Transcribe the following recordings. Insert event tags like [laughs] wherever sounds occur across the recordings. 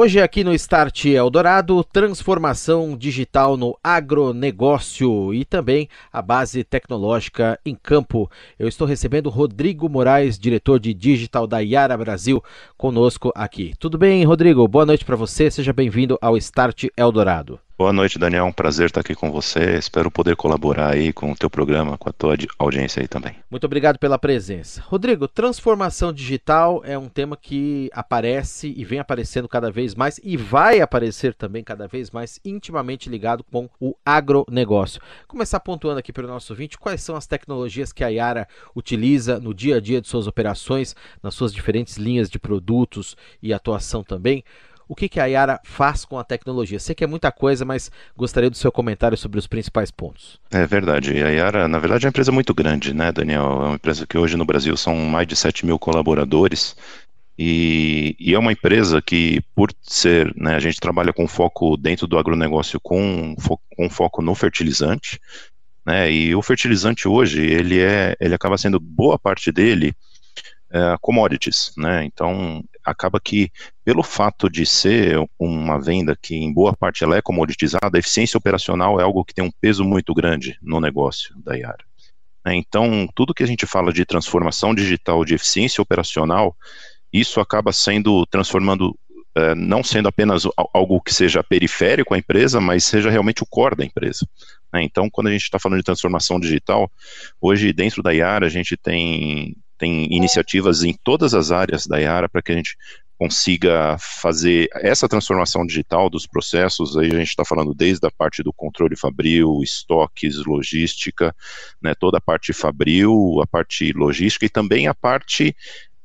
Hoje aqui no Start Eldorado, transformação digital no agronegócio e também a base tecnológica em campo. Eu estou recebendo Rodrigo Moraes, diretor de digital da Yara Brasil, conosco aqui. Tudo bem, Rodrigo? Boa noite para você. Seja bem-vindo ao Start Eldorado. Boa noite, Daniel. Um prazer estar aqui com você. Espero poder colaborar aí com o teu programa, com a tua audiência aí também. Muito obrigado pela presença. Rodrigo, transformação digital é um tema que aparece e vem aparecendo cada vez mais e vai aparecer também cada vez mais intimamente ligado com o agronegócio. Começar pontuando aqui para o nosso ouvinte quais são as tecnologias que a Yara utiliza no dia a dia de suas operações, nas suas diferentes linhas de produtos e atuação também o que, que a Yara faz com a tecnologia. Sei que é muita coisa, mas gostaria do seu comentário sobre os principais pontos. É verdade. A Yara, na verdade, é uma empresa muito grande, né, Daniel? É uma empresa que hoje no Brasil são mais de 7 mil colaboradores. E, e, é uma empresa que, por ser, né, a gente trabalha com foco dentro do agronegócio com, fo com foco no fertilizante, né, e o fertilizante hoje, ele, é, ele acaba sendo, boa parte dele, é, commodities, né, então acaba que, pelo fato de ser uma venda que em boa parte ela é comoditizada, a eficiência operacional é algo que tem um peso muito grande no negócio da Yara. Né? Então, tudo que a gente fala de transformação digital, de eficiência operacional, isso acaba sendo transformando, é, não sendo apenas algo que seja periférico à empresa, mas seja realmente o core da empresa. Né? Então, quando a gente está falando de transformação digital, hoje dentro da Yara a gente tem tem iniciativas em todas as áreas da Yara para que a gente consiga fazer essa transformação digital dos processos, aí a gente está falando desde a parte do controle fabril, estoques, logística, né, toda a parte fabril, a parte logística e também a parte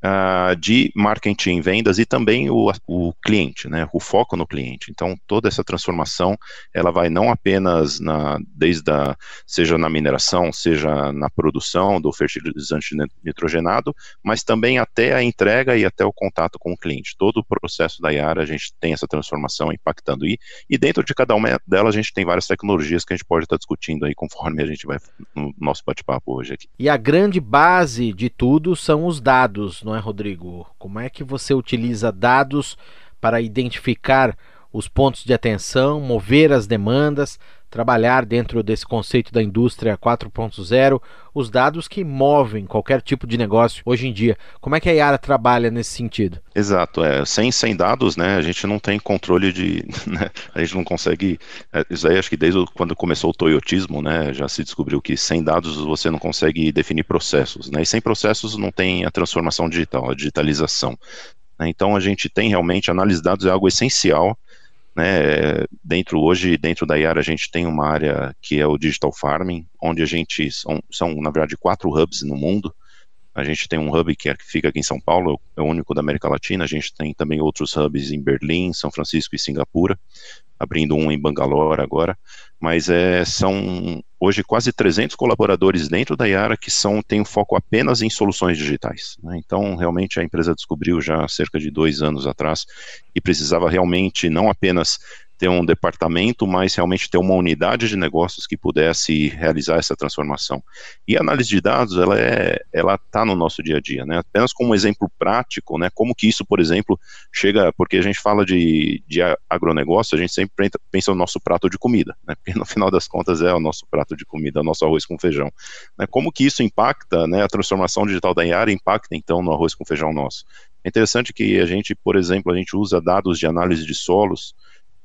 uh, de marketing, vendas e também o, o cliente, né, o foco no cliente. Então, toda essa transformação, ela vai não apenas na, desde a, seja na mineração, seja na produção do fertilizante nitrogenado, mas também até a entrega e até o contato com o cliente. Todo o processo da Yara, a gente tem essa transformação impactando aí, e dentro de cada uma delas a gente tem várias tecnologias que a gente pode estar discutindo aí conforme a gente vai no nosso bate-papo hoje aqui. E a grande base de tudo são os dados, não não é, Rodrigo? Como é que você utiliza dados para identificar os pontos de atenção, mover as demandas, trabalhar dentro desse conceito da indústria 4.0, os dados que movem qualquer tipo de negócio hoje em dia. Como é que a Yara trabalha nesse sentido? Exato, é, sem, sem dados, né, a gente não tem controle de, [laughs] né, a gente não consegue, é, isso aí acho que desde quando começou o toyotismo, né, já se descobriu que sem dados você não consegue definir processos, né, e sem processos não tem a transformação digital, a digitalização. Né, então a gente tem realmente, análise de dados é algo essencial né, dentro hoje, dentro da Yara, a gente tem uma área que é o Digital Farming, onde a gente são, são na verdade quatro hubs no mundo. A gente tem um hub que, é, que fica aqui em São Paulo, é o único da América Latina. A gente tem também outros hubs em Berlim, São Francisco e Singapura, abrindo um em Bangalore agora. Mas é, são hoje quase 300 colaboradores dentro da Yara que são têm um foco apenas em soluções digitais. Né? Então, realmente, a empresa descobriu já cerca de dois anos atrás que precisava realmente não apenas ter um departamento, mas realmente ter uma unidade de negócios que pudesse realizar essa transformação. E a análise de dados, ela é, ela está no nosso dia a dia, né? Apenas como um exemplo prático, né? Como que isso, por exemplo, chega, porque a gente fala de, de agronegócio, a gente sempre pensa no nosso prato de comida, né? Porque no final das contas é o nosso prato de comida, o nosso arroz com feijão. Né? Como que isso impacta, né? A transformação digital da Iara impacta então no arroz com feijão nosso. É interessante que a gente, por exemplo, a gente usa dados de análise de solos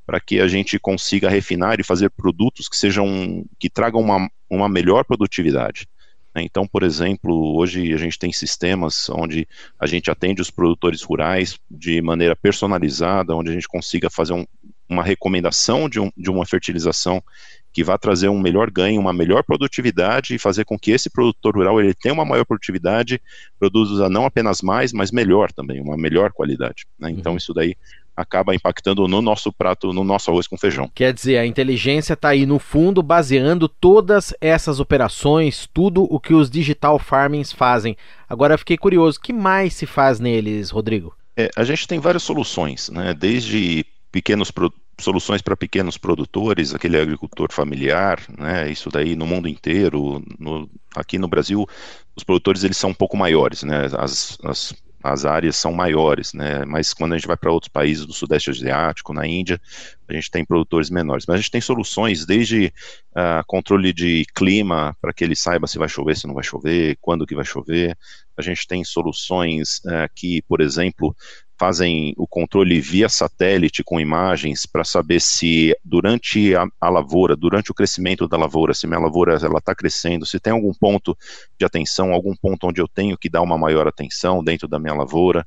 para que a gente consiga refinar e fazer produtos que sejam que tragam uma, uma melhor produtividade. Né? Então, por exemplo, hoje a gente tem sistemas onde a gente atende os produtores rurais de maneira personalizada, onde a gente consiga fazer um, uma recomendação de, um, de uma fertilização que vai trazer um melhor ganho, uma melhor produtividade e fazer com que esse produtor rural ele tenha uma maior produtividade, produza não apenas mais, mas melhor também, uma melhor qualidade. Né? Então, uhum. isso daí acaba impactando no nosso prato, no nosso arroz com feijão. Quer dizer, a inteligência está aí no fundo baseando todas essas operações, tudo o que os digital farmings fazem. Agora eu fiquei curioso, o que mais se faz neles, Rodrigo? É, a gente tem várias soluções, né? Desde pequenos soluções para pequenos produtores, aquele agricultor familiar, né? Isso daí no mundo inteiro, no, aqui no Brasil, os produtores eles são um pouco maiores, né? As, as as áreas são maiores, né? Mas quando a gente vai para outros países do Sudeste Asiático, na Índia, a gente tem produtores menores. Mas a gente tem soluções desde uh, controle de clima para que ele saiba se vai chover, se não vai chover, quando que vai chover. A gente tem soluções uh, que, por exemplo, fazem o controle via satélite com imagens para saber se durante a, a, lavoura, durante o crescimento da lavoura, se minha lavoura ela está crescendo, se tem algum ponto de atenção, algum ponto onde eu tenho que dar uma maior atenção dentro da minha lavoura,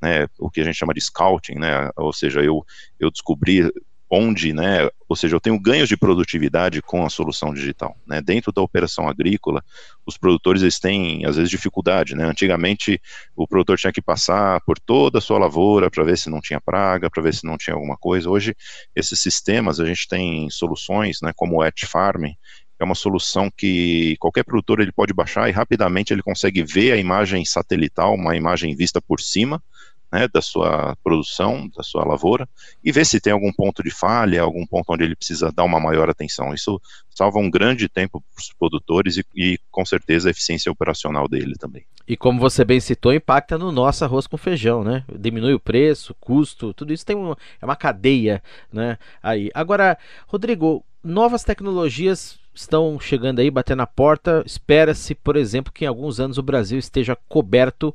né, o que a gente chama de scouting, né, ou seja, eu, eu descobri onde, né, ou seja, eu tenho ganhos de produtividade com a solução digital. Né? Dentro da operação agrícola, os produtores eles têm, às vezes, dificuldade. Né? Antigamente, o produtor tinha que passar por toda a sua lavoura para ver se não tinha praga, para ver se não tinha alguma coisa. Hoje, esses sistemas, a gente tem soluções, né, como o At Farming, é uma solução que qualquer produtor ele pode baixar e rapidamente ele consegue ver a imagem satelital, uma imagem vista por cima, né, da sua produção, da sua lavoura, e ver se tem algum ponto de falha, algum ponto onde ele precisa dar uma maior atenção. Isso salva um grande tempo para os produtores e, e, com certeza, a eficiência operacional dele também. E como você bem citou, impacta no nosso arroz com feijão, né? Diminui o preço, custo, tudo isso tem uma, é uma cadeia, né? Aí. Agora, Rodrigo, novas tecnologias estão chegando aí, batendo na porta. Espera-se, por exemplo, que em alguns anos o Brasil esteja coberto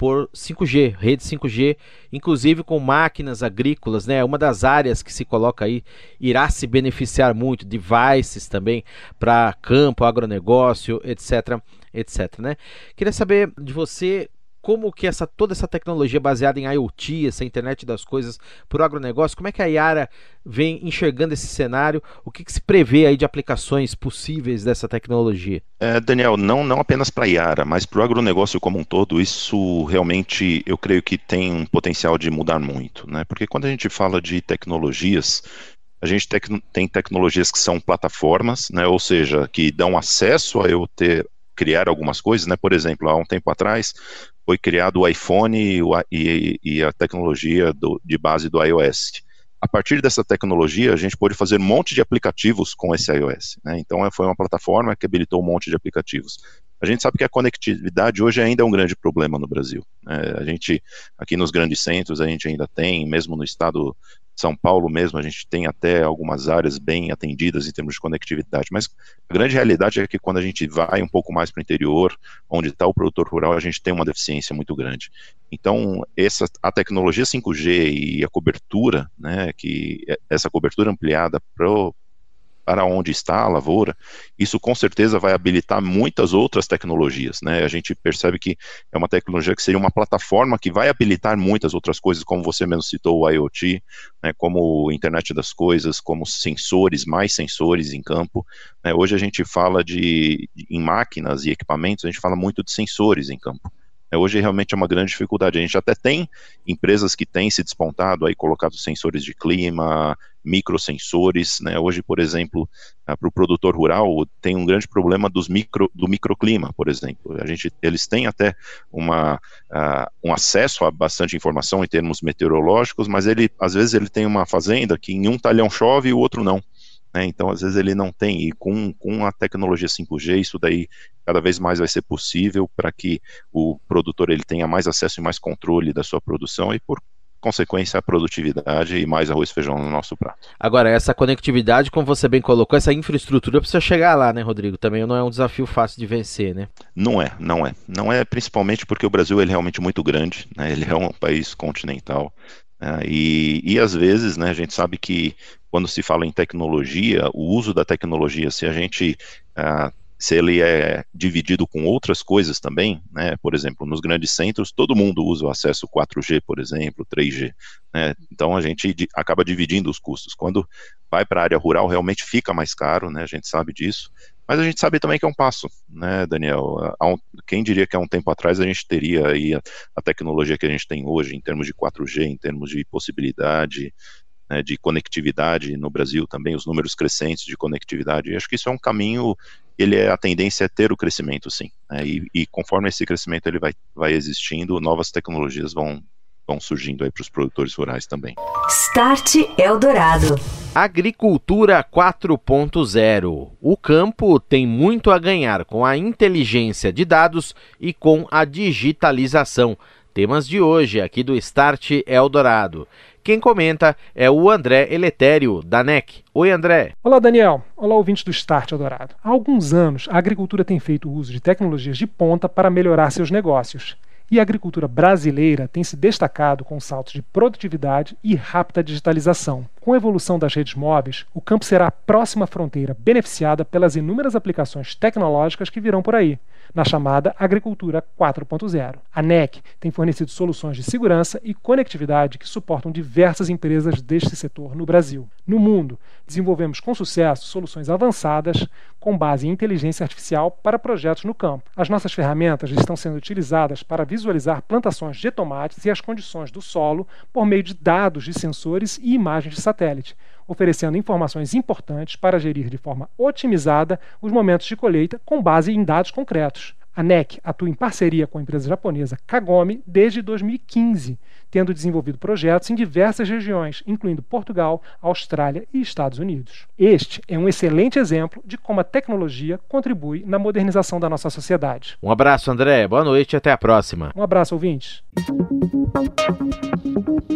por 5G, rede 5G, inclusive com máquinas agrícolas, né? Uma das áreas que se coloca aí irá se beneficiar muito, devices também para campo, agronegócio, etc, etc, né? Queria saber de você como que essa toda essa tecnologia baseada em IoT, essa internet das coisas para o agronegócio, como é que a Yara vem enxergando esse cenário? O que, que se prevê aí de aplicações possíveis dessa tecnologia? É, Daniel, não, não apenas para a Yara, mas para o agronegócio como um todo, isso realmente eu creio que tem um potencial de mudar muito, né? Porque quando a gente fala de tecnologias, a gente tec tem tecnologias que são plataformas, né? Ou seja, que dão acesso a eu ter criar algumas coisas, né? Por exemplo, há um tempo atrás foi criado o iPhone e, e, a tecnologia do, de base do iOS. A partir dessa tecnologia, a gente pôde fazer um monte de aplicativos com esse iOS. Né? Então, foi uma plataforma que habilitou um monte de aplicativos. A gente sabe que a conectividade hoje ainda é um grande problema no Brasil. É, a gente, aqui nos grandes centros, a gente ainda tem, mesmo no estado são Paulo mesmo, a gente tem até algumas áreas bem atendidas em termos de conectividade, mas a grande realidade é que quando a gente vai um pouco mais para o interior, onde está o produtor rural, a gente tem uma deficiência muito grande. Então, essa, a tecnologia 5G e a cobertura, né, que essa cobertura ampliada para para onde está a lavoura, isso com certeza vai habilitar muitas outras tecnologias, né? A gente percebe que é uma tecnologia que seria uma plataforma que vai habilitar muitas outras coisas, como você mesmo citou o IoT, né, como internet das coisas, como sensores, mais sensores em campo. Né? Hoje a gente fala de, em máquinas e equipamentos, a gente fala muito de sensores em campo. É, hoje realmente é uma grande dificuldade. A gente até tem empresas que têm se despontado aí, colocado sensores de clima, microsensores, né? Hoje, por exemplo, uh, para o produtor rural tem um grande problema dos micro, do microclima, por exemplo. A gente, eles têm até uma, uh, um acesso a bastante informação em termos meteorológicos, mas ele, às vezes, ele tem uma fazenda que em um talhão chove e o outro não. Né? Então, às vezes, ele não tem, e com, com a tecnologia 5G, isso daí cada vez mais vai ser possível para que o produtor ele tenha mais acesso e mais controle da sua produção e, por consequência, a produtividade e mais arroz e feijão no nosso prato. Agora, essa conectividade, como você bem colocou, essa infraestrutura precisa chegar lá, né, Rodrigo? Também não é um desafio fácil de vencer, né? Não é, não é. Não é principalmente porque o Brasil ele é realmente muito grande, né? ele é um país continental. Né? e, e às vezes, né, a gente sabe que quando se fala em tecnologia, o uso da tecnologia, se a gente uh, se ele é dividido com outras coisas também, né, por exemplo, nos grandes centros, todo mundo usa o acesso 4G, por exemplo, 3G, né, então a gente acaba dividindo os custos. Quando vai para a área rural, realmente fica mais caro, né, a gente sabe disso, mas a gente sabe também que é um passo, né, Daniel? Um, quem diria que há um tempo atrás a gente teria aí a, a tecnologia que a gente tem hoje, em termos de 4G, em termos de possibilidade, né, de conectividade no Brasil também, os números crescentes de conectividade. E acho que isso é um caminho, ele é a tendência é ter o crescimento, sim. Né, e, e, conforme esse crescimento ele vai, vai existindo, novas tecnologias vão, vão surgindo aí para os produtores rurais também. Start Eldorado. Agricultura 4.0. O campo tem muito a ganhar com a inteligência de dados e com a digitalização. Temas de hoje aqui do Start Eldorado. Quem comenta é o André Eletério, da NEC. Oi, André. Olá, Daniel. Olá, ouvintes do Start Eldorado. Há alguns anos, a agricultura tem feito uso de tecnologias de ponta para melhorar seus negócios. E a agricultura brasileira tem se destacado com saltos de produtividade e rápida digitalização. Com a evolução das redes móveis, o campo será a próxima fronteira beneficiada pelas inúmeras aplicações tecnológicas que virão por aí na chamada Agricultura 4.0. A NEC tem fornecido soluções de segurança e conectividade que suportam diversas empresas deste setor no Brasil. No mundo, desenvolvemos com sucesso soluções avançadas com base em inteligência artificial para projetos no campo. As nossas ferramentas estão sendo utilizadas para visualizar plantações de tomates e as condições do solo por meio de dados de sensores e imagens de satélite oferecendo informações importantes para gerir de forma otimizada os momentos de colheita com base em dados concretos. A NEC atua em parceria com a empresa japonesa Kagome desde 2015, tendo desenvolvido projetos em diversas regiões, incluindo Portugal, Austrália e Estados Unidos. Este é um excelente exemplo de como a tecnologia contribui na modernização da nossa sociedade. Um abraço, André. Boa noite e até a próxima. Um abraço, ouvintes.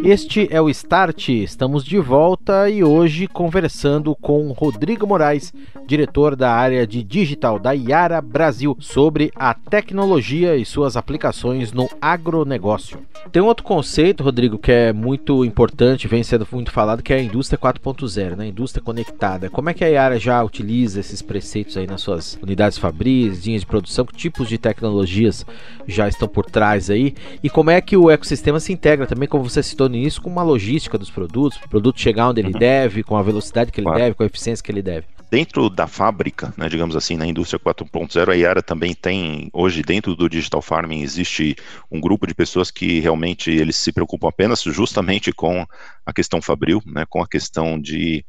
Este é o Start. Estamos de volta e hoje conversando com Rodrigo Moraes, diretor da área de digital da Iara Brasil, sobre a tecnologia e suas aplicações no agronegócio. Tem outro conceito, Rodrigo, que é muito importante, vem sendo muito falado, que é a indústria 4.0, né? Indústria conectada. Como é que a Iara já utiliza esses preceitos aí nas suas unidades fabris, linhas de produção? Que tipos de tecnologias já estão por trás aí? E como é que o ecossistema se integra também, como você citou no início, com uma logística dos produtos, o produto chegar onde ele uhum. deve, com a velocidade que ele claro. deve, com a eficiência que ele deve? Dentro da fábrica, né, digamos assim, na indústria 4.0, a Iara também tem, hoje dentro do Digital Farming existe um grupo de pessoas que realmente eles se preocupam apenas justamente com a questão fabril, né, com a questão de,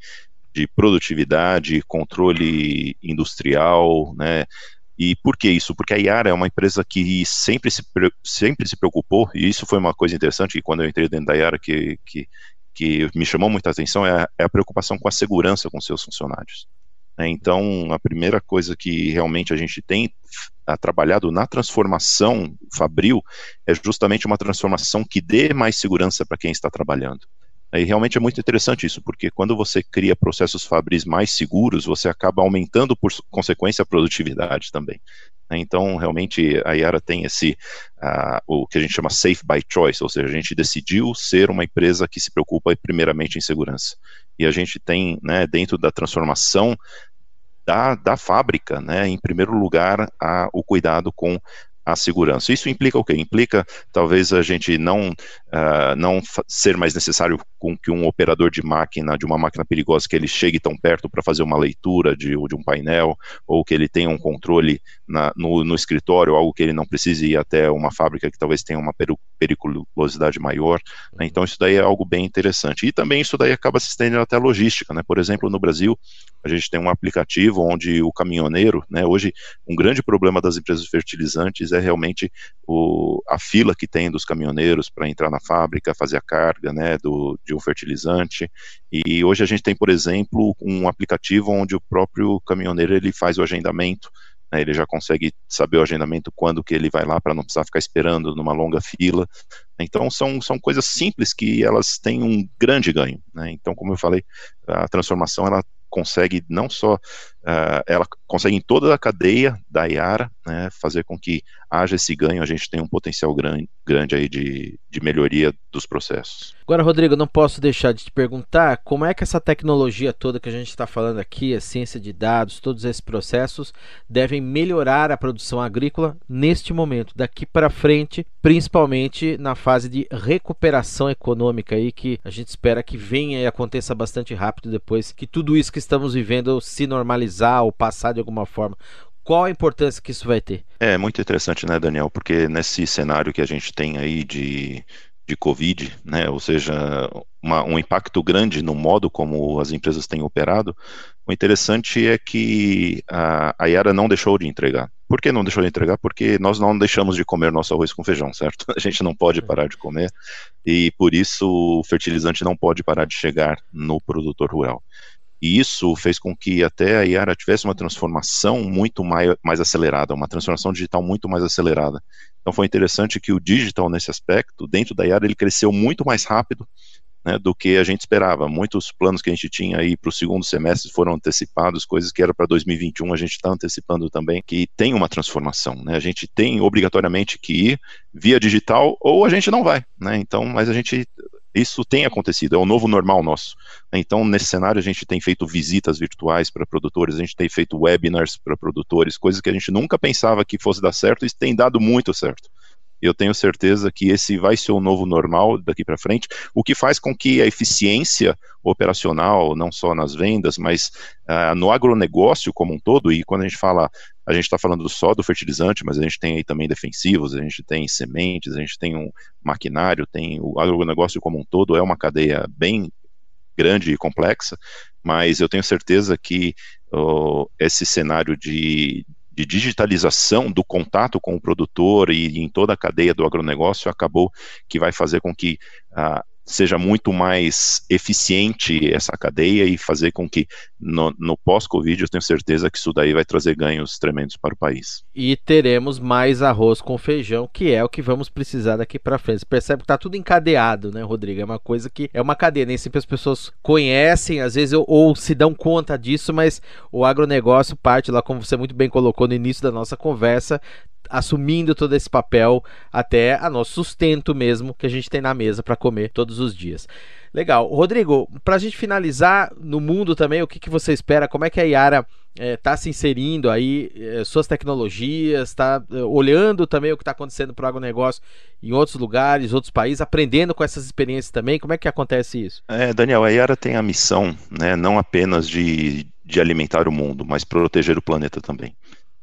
de produtividade, controle industrial, né, e por que isso? Porque a Iara é uma empresa que sempre se, sempre se preocupou, e isso foi uma coisa interessante, quando eu entrei dentro da Iara, que, que, que me chamou muita atenção, é a, é a preocupação com a segurança com seus funcionários. Né? Então, a primeira coisa que realmente a gente tem a, trabalhado na transformação fabril é justamente uma transformação que dê mais segurança para quem está trabalhando. E realmente é muito interessante isso, porque quando você cria processos fabris mais seguros, você acaba aumentando, por consequência, a produtividade também. Né? Então, realmente, a Yara tem esse, uh, o que a gente chama safe by choice, ou seja, a gente decidiu ser uma empresa que se preocupa primeiramente em segurança. E a gente tem, né, dentro da transformação da, da fábrica, né, em primeiro lugar, a, o cuidado com a segurança. Isso implica o quê? Implica talvez a gente não, uh, não ser mais necessário com que um operador de máquina, de uma máquina perigosa, que ele chegue tão perto para fazer uma leitura de, de um painel, ou que ele tenha um controle na, no, no, escritório, algo que ele não precise ir até uma fábrica que talvez tenha uma periculosidade maior. Né? Então isso daí é algo bem interessante. E também isso daí acaba se estendendo até a logística. Né? Por exemplo, no Brasil, a gente tem um aplicativo onde o caminhoneiro, né, hoje um grande problema das empresas fertilizantes é realmente o, a fila que tem dos caminhoneiros para entrar na fábrica, fazer a carga né, do, de um fertilizante. E hoje a gente tem, por exemplo, um aplicativo onde o próprio caminhoneiro ele faz o agendamento né, ele já consegue saber o agendamento quando que ele vai lá para não precisar ficar esperando numa longa fila. Então são, são coisas simples que elas têm um grande ganho. Né? Então, como eu falei, a transformação ela consegue não só, uh, ela consegue em toda a cadeia da IARA, né, fazer com que haja esse ganho, a gente tem um potencial grande, grande aí de, de melhoria dos processos. Agora, Rodrigo, não posso deixar de te perguntar como é que essa tecnologia toda que a gente está falando aqui, a ciência de dados, todos esses processos, devem melhorar a produção agrícola neste momento, daqui para frente, principalmente na fase de recuperação econômica aí, que a gente espera que venha e aconteça bastante rápido depois que tudo isso que estamos vivendo se normalizar ou passar de alguma forma. Qual a importância que isso vai ter? É muito interessante, né, Daniel? Porque nesse cenário que a gente tem aí de de Covid, né, ou seja, uma, um impacto grande no modo como as empresas têm operado, o interessante é que a, a Yara não deixou de entregar. Por que não deixou de entregar? Porque nós não deixamos de comer nosso arroz com feijão, certo? [laughs] A gente não pode parar de comer e por isso o fertilizante não pode parar de chegar no produtor rural. E isso fez com que até a Yara tivesse uma transformação muito mais, mais acelerada, uma transformação digital muito mais acelerada. Então foi interessante que o digital nesse aspecto, dentro da Yara, ele cresceu muito mais rápido né, do que a gente esperava. Muitos planos que a gente tinha aí para o segundo semestre foram antecipados, coisas que era para 2021 a gente está antecipando também, que tem uma transformação. Né, a gente tem obrigatoriamente que ir via digital ou a gente não vai. Né, então, mas a gente isso tem acontecido, é o novo normal nosso. Então, nesse cenário, a gente tem feito visitas virtuais para produtores, a gente tem feito webinars para produtores, coisas que a gente nunca pensava que fosse dar certo e tem dado muito certo. Eu tenho certeza que esse vai ser o novo normal daqui para frente, o que faz com que a eficiência operacional, não só nas vendas, mas uh, no agronegócio como um todo, e quando a gente fala a gente está falando só do fertilizante, mas a gente tem aí também defensivos, a gente tem sementes, a gente tem um maquinário, tem o agronegócio como um todo, é uma cadeia bem grande e complexa, mas eu tenho certeza que oh, esse cenário de, de digitalização do contato com o produtor e em toda a cadeia do agronegócio acabou que vai fazer com que ah, seja muito mais eficiente essa cadeia e fazer com que no, no pós-Covid eu tenho certeza que isso daí vai trazer ganhos tremendos para o país. E teremos mais arroz com feijão, que é o que vamos precisar daqui para frente. Você percebe que está tudo encadeado, né, Rodrigo? É uma coisa que é uma cadeia, nem sempre as pessoas conhecem, às vezes ou, ou se dão conta disso, mas o agronegócio parte lá, como você muito bem colocou no início da nossa conversa, assumindo todo esse papel até a nosso sustento mesmo que a gente tem na mesa para comer todos os dias. Legal. Rodrigo, para a gente finalizar no mundo também, o que, que você espera? Como é que a Yara está eh, se inserindo aí, eh, suas tecnologias, está eh, olhando também o que está acontecendo para o agronegócio em outros lugares, outros países, aprendendo com essas experiências também? Como é que acontece isso? É, Daniel, a Yara tem a missão, né, não apenas de, de alimentar o mundo, mas proteger o planeta também.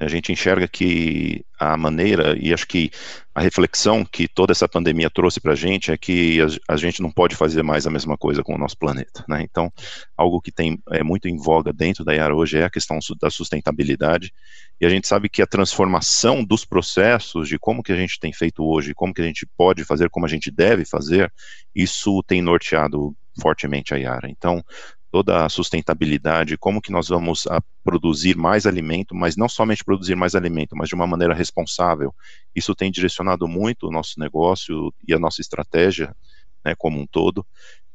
A gente enxerga que a maneira, e acho que a reflexão que toda essa pandemia trouxe para a gente é que a, gente não pode fazer mais a mesma coisa com o nosso planeta. Né? Então, algo que tem é muito em voga dentro da IAR hoje é a questão da sustentabilidade, e a gente sabe que a transformação dos processos, de como que a gente tem feito hoje, como que a gente pode fazer, como a gente deve fazer, isso tem norteado fortemente a Yara. Então, toda a sustentabilidade, como que nós vamos a, produzir mais alimento, mas não somente produzir mais alimento, mas de uma maneira responsável. Isso tem direcionado muito o nosso negócio e a nossa estratégia, né, como um todo.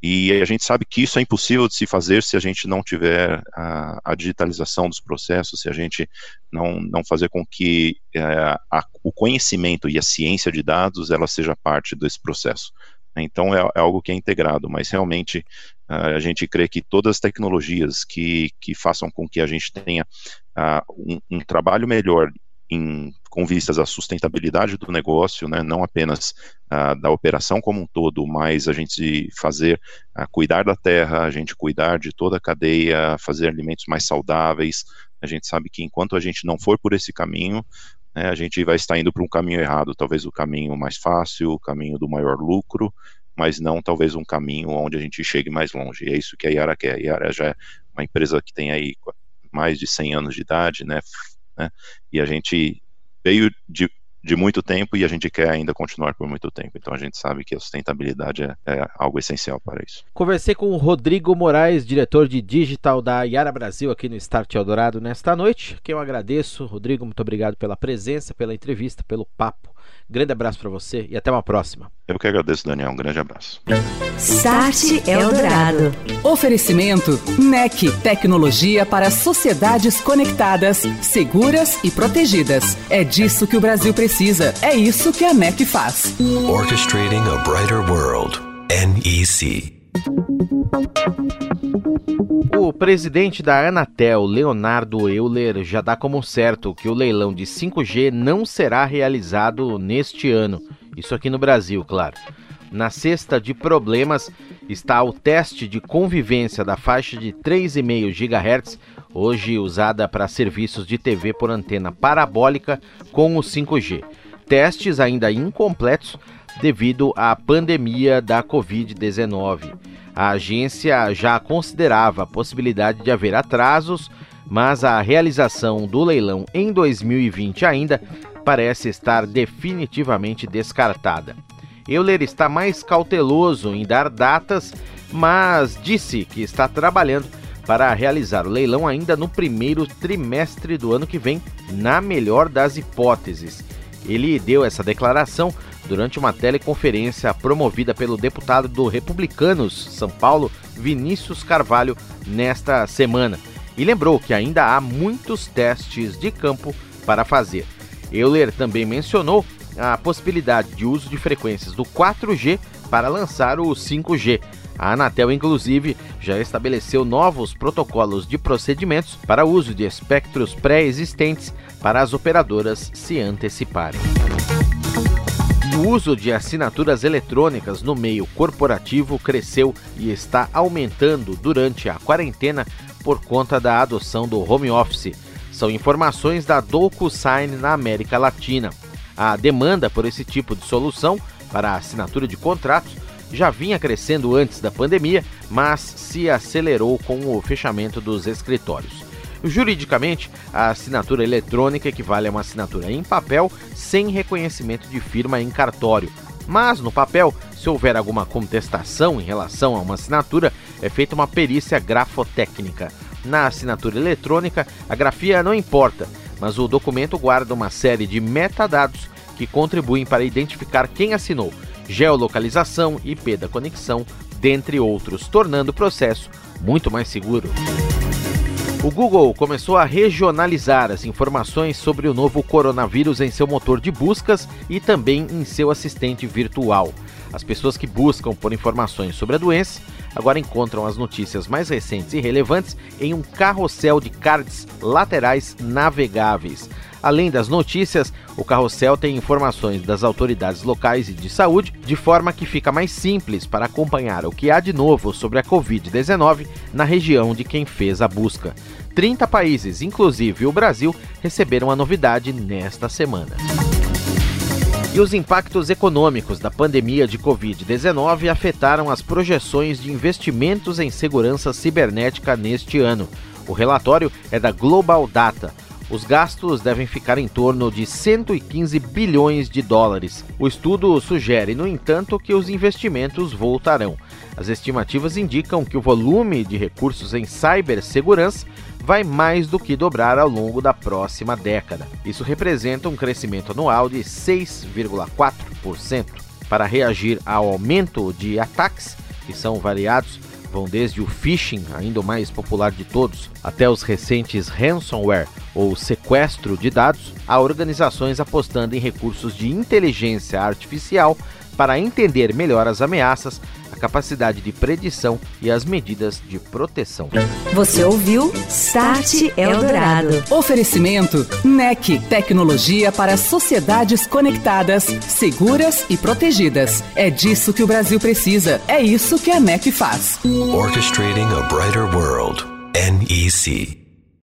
E a gente sabe que isso é impossível de se fazer se a gente não tiver a, a digitalização dos processos, se a gente não, não fazer com que é, a, o conhecimento e a ciência de dados ela seja parte desse processo. Então é, é, algo que é integrado, mas realmente a gente crê que todas as tecnologias que, que façam com que a gente tenha uh, um, um, trabalho melhor em, com vistas à sustentabilidade do negócio, né, não apenas uh, da operação como um todo, mas a gente fazer, cuidar da terra, a gente cuidar de toda a cadeia, fazer alimentos mais saudáveis. A gente sabe que enquanto a gente não for por esse caminho, né, a gente vai estar indo para um caminho errado, talvez o caminho mais fácil, o caminho do maior lucro, mas não talvez um caminho onde a gente chegue mais longe. E é isso que a Yara quer. A Yara já é uma empresa que tem aí mais de 100 anos de idade, né, né e a gente veio de de muito tempo e a gente quer ainda continuar por muito tempo. Então a gente sabe que a sustentabilidade é, é algo essencial para isso. Conversei com o Rodrigo Moraes, diretor de digital da Yara Brasil aqui no Start Eldorado nesta noite. Que eu agradeço. Rodrigo, muito obrigado pela presença, pela entrevista, pelo papo. Grande abraço para você e até uma próxima. Eu que agradeço, Daniel. Um grande abraço. Start Eldorado. Oferecimento NEC, tecnologia para sociedades conectadas, seguras e protegidas. É disso que o Brasil precisa. É isso que a NEC faz. Orchestrating a brighter world. NEC. O presidente da Anatel, Leonardo Euler, já dá como certo que o leilão de 5G não será realizado neste ano. Isso aqui no Brasil, claro. Na cesta de problemas está o teste de convivência da faixa de 3,5 GHz, hoje usada para serviços de TV por antena parabólica, com o 5G. Testes ainda incompletos devido à pandemia da Covid-19. A agência já considerava a possibilidade de haver atrasos, mas a realização do leilão em 2020 ainda parece estar definitivamente descartada. Euler está mais cauteloso em dar datas, mas disse que está trabalhando para realizar o leilão ainda no primeiro trimestre do ano que vem, na melhor das hipóteses. Ele deu essa declaração durante uma teleconferência promovida pelo deputado do Republicanos São Paulo, Vinícius Carvalho, nesta semana. E lembrou que ainda há muitos testes de campo para fazer. Euler também mencionou a possibilidade de uso de frequências do 4G para lançar o 5G. A Anatel, inclusive, já estabeleceu novos protocolos de procedimentos para uso de espectros pré-existentes para as operadoras se anteciparem. O uso de assinaturas eletrônicas no meio corporativo cresceu e está aumentando durante a quarentena por conta da adoção do home office. São informações da DocuSign na América Latina. A demanda por esse tipo de solução para assinatura de contratos já vinha crescendo antes da pandemia, mas se acelerou com o fechamento dos escritórios. Juridicamente, a assinatura eletrônica equivale a uma assinatura em papel sem reconhecimento de firma em cartório. Mas no papel, se houver alguma contestação em relação a uma assinatura, é feita uma perícia grafotécnica. Na assinatura eletrônica, a grafia não importa, mas o documento guarda uma série de metadados que contribuem para identificar quem assinou, geolocalização, IP da conexão, dentre outros, tornando o processo muito mais seguro. O Google começou a regionalizar as informações sobre o novo coronavírus em seu motor de buscas e também em seu assistente virtual. As pessoas que buscam por informações sobre a doença agora encontram as notícias mais recentes e relevantes em um carrossel de cards laterais navegáveis. Além das notícias, o carrossel tem informações das autoridades locais e de saúde, de forma que fica mais simples para acompanhar o que há de novo sobre a Covid-19 na região de quem fez a busca. 30 países, inclusive o Brasil, receberam a novidade nesta semana. E os impactos econômicos da pandemia de Covid-19 afetaram as projeções de investimentos em segurança cibernética neste ano. O relatório é da Global Data. Os gastos devem ficar em torno de 115 bilhões de dólares. O estudo sugere, no entanto, que os investimentos voltarão. As estimativas indicam que o volume de recursos em cibersegurança vai mais do que dobrar ao longo da próxima década. Isso representa um crescimento anual de 6,4%. Para reagir ao aumento de ataques, que são variados, vão desde o phishing, ainda o mais popular de todos, até os recentes ransomware ou sequestro de dados, há organizações apostando em recursos de inteligência artificial para entender melhor as ameaças, a capacidade de predição e as medidas de proteção. Você ouviu Start Eldorado. Oferecimento NEC, tecnologia para sociedades conectadas, seguras e protegidas. É disso que o Brasil precisa. É isso que a NEC faz. Orchestrating a brighter world. NEC.